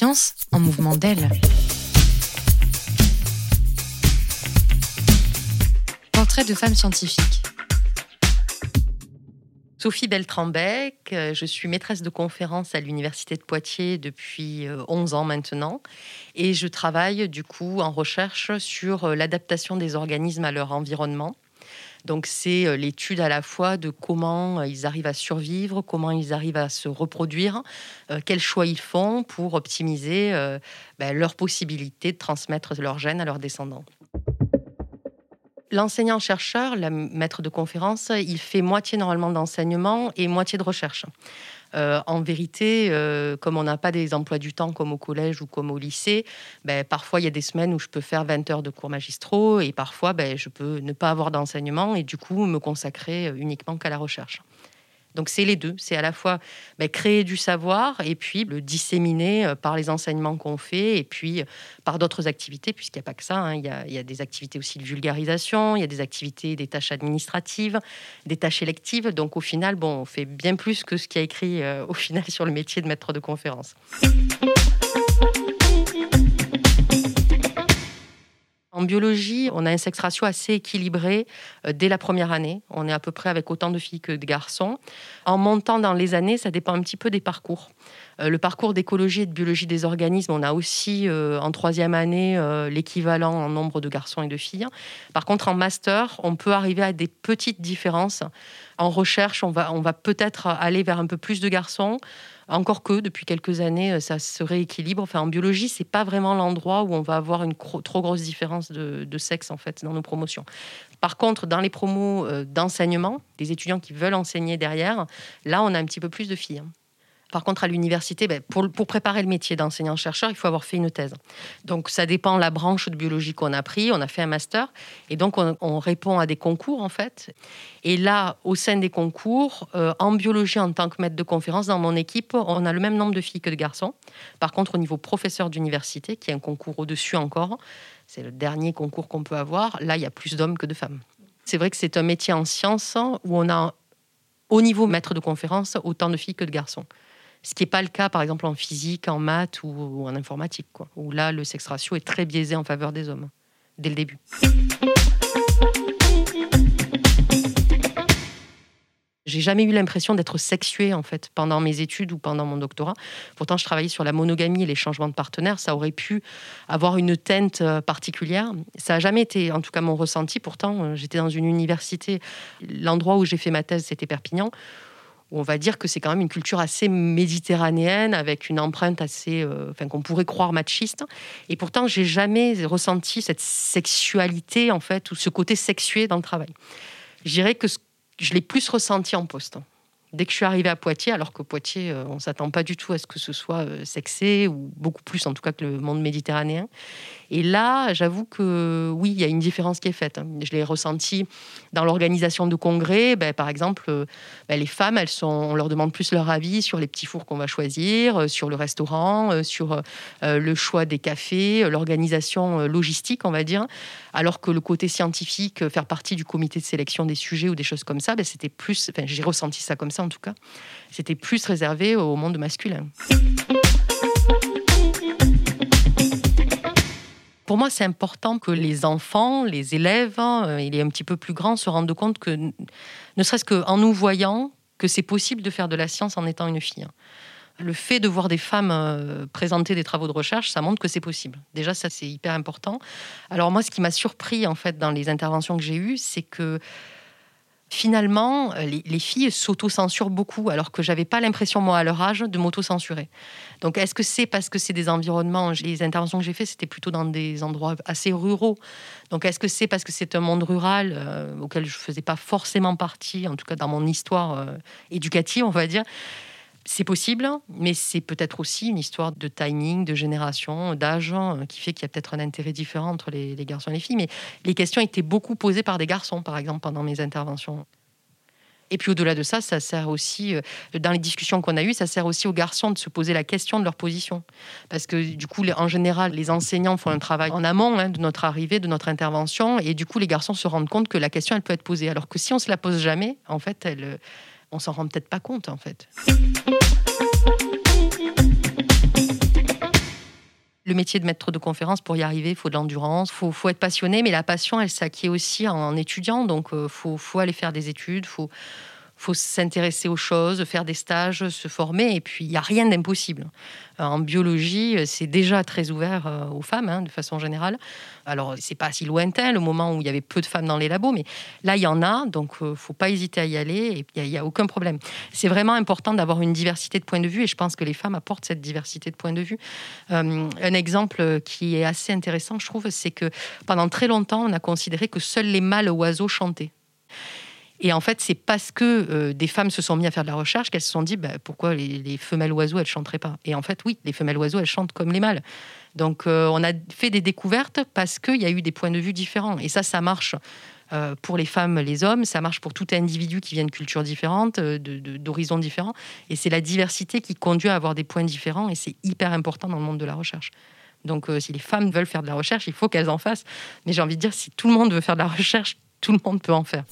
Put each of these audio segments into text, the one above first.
En mouvement d'aile. Portrait de femme scientifique. Sophie Beltrambec, euh, je suis maîtresse de conférence à l'Université de Poitiers depuis 11 euh, ans maintenant et je travaille du coup en recherche sur euh, l'adaptation des organismes à leur environnement. Donc c'est l'étude à la fois de comment ils arrivent à survivre, comment ils arrivent à se reproduire, quels choix ils font pour optimiser ben, leur possibilité de transmettre leurs gènes à leurs descendants. L'enseignant-chercheur, le maître de conférence, il fait moitié normalement d'enseignement et moitié de recherche. Euh, en vérité, euh, comme on n'a pas des emplois du temps comme au collège ou comme au lycée, ben, parfois il y a des semaines où je peux faire 20 heures de cours magistraux et parfois ben, je peux ne pas avoir d'enseignement et du coup me consacrer uniquement qu'à la recherche. Donc c'est les deux, c'est à la fois ben, créer du savoir et puis le disséminer euh, par les enseignements qu'on fait et puis euh, par d'autres activités, puisqu'il n'y a pas que ça, hein. il, y a, des activités aussi de vulgarisation, il y a des activités, des tâches administratives, des tâches électives. Donc au final, bon, on fait bien plus que ce qui a écrit euh, au final sur le métier de maître de conférence. En biologie, on a un sexe ratio assez équilibré euh, dès la première année. On est à peu près avec autant de filles que de garçons. En montant dans les années, ça dépend un petit peu des parcours. Euh, le parcours d'écologie et de biologie des organismes, on a aussi euh, en troisième année l'équivalent en nombre de garçons et de filles. Par contre, en master, on peut arriver à des petites différences. En recherche, on va, on va peut-être aller vers un peu plus de garçons. Encore que depuis quelques années, ça se rééquilibre. Enfin, en biologie, c'est pas vraiment l'endroit où on va avoir une trop grosse différence de, de, sexe en fait dans nos promotions. Par contre, dans les promos euh, d'enseignement, des étudiants qui veulent enseigner derrière, là, on a un petit peu plus de filles. Hein. Par contre, à l'université, ben, pour, préparer le métier d'enseignant-chercheur, il faut avoir fait une thèse. Donc, ça dépend de la branche de biologie qu'on a pris. On a fait un master. Et donc, on, répond à des concours, en fait. Et là, au sein des concours, euh, en biologie, en tant que maître de conférence, dans mon équipe, on a le même nombre de filles que de garçons. Par contre, au niveau professeur d'université, qui est un concours au-dessus encore, c'est le dernier concours qu'on peut avoir, là, il y a plus d'hommes que de femmes. C'est vrai que c'est un métier en sciences où on a, au niveau maître de conférence, autant de filles que de garçons. Ce qui n'est pas le cas, par exemple, en physique, en maths ou, en informatique, quoi, où là, le sexe ratio est très biaisé en faveur des hommes, dès le début. J'ai jamais eu l'impression d'être sexuée en fait pendant mes études ou pendant mon doctorat. Pourtant, je travaillais sur la monogamie et les changements de partenaires. Ça aurait pu avoir une teinte euh, particulière. Ça n'a jamais été, en tout cas, mon ressenti. Pourtant, euh, j'étais dans une université. L'endroit où j'ai fait ma thèse, c'était Perpignan on va dire que c'est quand même une culture assez méditerranéenne, avec une empreinte assez, euh, enfin qu'on pourrait croire machiste. Et pourtant, j'ai jamais ressenti cette sexualité en fait ou ce côté sexué dans le travail. Je dirais que je l'ai plus ressenti en poste. Dès que je suis arrivée à Poitiers, alors qu'au Poitiers, euh, on s'attend pas du tout à ce que ce soit euh, sexé, ou beaucoup plus en tout cas que le monde méditerranéen. Et là, j'avoue que oui, il y a une différence qui est faite. Je l'ai ressenti dans l'organisation de congrès. Ben, par exemple, euh, ben, les femmes, elles sont, on leur demande plus leur avis sur les petits fours qu'on va choisir, sur le restaurant, sur le choix des cafés, l'organisation logistique, on va dire. Alors que le côté scientifique, faire partie du comité de sélection des sujets ou des choses comme ça, ben, c'était plus. J'ai ressenti ça comme ça en tout cas. C'était plus réservé au monde masculin. Pour moi, c'est important que les enfants, les élèves, hein, il est un petit peu plus grand, se rendent compte que, ne serait-ce qu'en nous voyant, que c'est possible de faire de la science en étant une fille. Le fait de voir des femmes euh, présenter des travaux de recherche, ça montre que c'est possible. Déjà, ça, c'est hyper important. Alors moi, ce qui m'a surpris, en fait, dans les interventions que j'ai eues, c'est que finalement, euh, les, filles s'auto-censurent beaucoup, alors que j'avais pas l'impression, moi, à leur âge, de m'auto-censurer. Donc, est-ce que c'est parce que c'est des environnements Les interventions que j'ai faites, c'était plutôt dans des endroits assez ruraux? Donc, est-ce que c'est parce que c'est un monde rural euh, auquel je faisais pas forcément partie, en tout cas dans mon histoire euh, éducative, on va dire? C'est possible, mais c'est peut-être aussi une histoire de timing, de génération, d'âge, hein, qui fait qu'il y a peut-être un intérêt différent entre les, garçons et les filles. Mais les questions étaient beaucoup posées par des garçons, par exemple, pendant mes interventions. Et puis au-delà de ça, ça sert aussi, euh, dans les discussions qu'on a eues, ça sert aussi aux garçons de se poser la question de leur position. Parce que du coup, en général, les enseignants font un travail en amont hein, de notre arrivée, de notre intervention, et du coup, les garçons se rendent compte que la question, elle peut être posée. Alors que si on se la pose jamais, en fait, elle, on s'en rend peut-être pas compte, en fait. le métier de maître de conférence, pour y arriver, il faut de l'endurance, il faut, être passionné, mais la passion, elle s'acquiert aussi en, étudiant. Donc, il faut, faut, aller faire des études, faut, faut s'intéresser aux choses, faire des stages, se former, et puis il n'y a rien d'impossible. Euh, en biologie, euh, c'est déjà très ouvert euh, aux femmes, hein, de façon générale. Alors, c'est pas si lointain, le moment où il y avait peu de femmes dans les labos, mais là, il y en a, donc il faut pas hésiter à y aller, et il n'y a, aucun problème. C'est vraiment important d'avoir une diversité de points de vue, et je pense que les femmes apportent cette diversité de points de vue. un exemple qui est assez intéressant, je trouve, c'est que pendant très longtemps, on a considéré que seuls les mâles oiseaux chantaient. Et en fait, c'est parce que euh, des femmes se sont mis à faire de la recherche qu'elles se sont dit bah, pourquoi les, femelles oiseaux elles chanteraient pas? Et en fait, oui, les femelles oiseaux elles chantent comme les mâles. Donc, euh, on a fait des découvertes parce qu'il y a eu des points de vue différents. Et ça, ça marche. Euh, pour les femmes, les hommes, ça marche pour tout individu qui vient de cultures différentes, d'horizons différents. Et c'est la diversité qui conduit à avoir des points différents, et c'est hyper important dans le monde de la recherche. Donc, si les femmes veulent faire de la recherche, il faut qu'elles en fassent. Mais j'ai envie de dire, si tout le monde veut faire de la recherche, tout le monde peut en faire.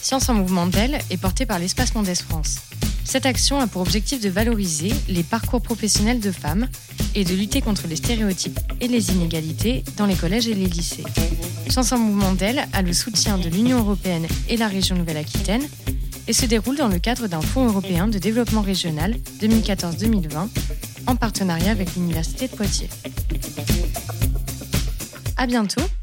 Science en mouvement d'elle est portée par l'Espace Mondes France. Cette action a pour objectif de valoriser les parcours professionnels de femmes et de lutter contre les stéréotypes et les inégalités dans les collèges et les lycées. Science en mouvement d'elle a le soutien de l'Union européenne et la région Nouvelle-Aquitaine et se déroule dans le cadre d'un Fonds européen de développement régional 2014-2020 en partenariat avec l'Université de Poitiers. À bientôt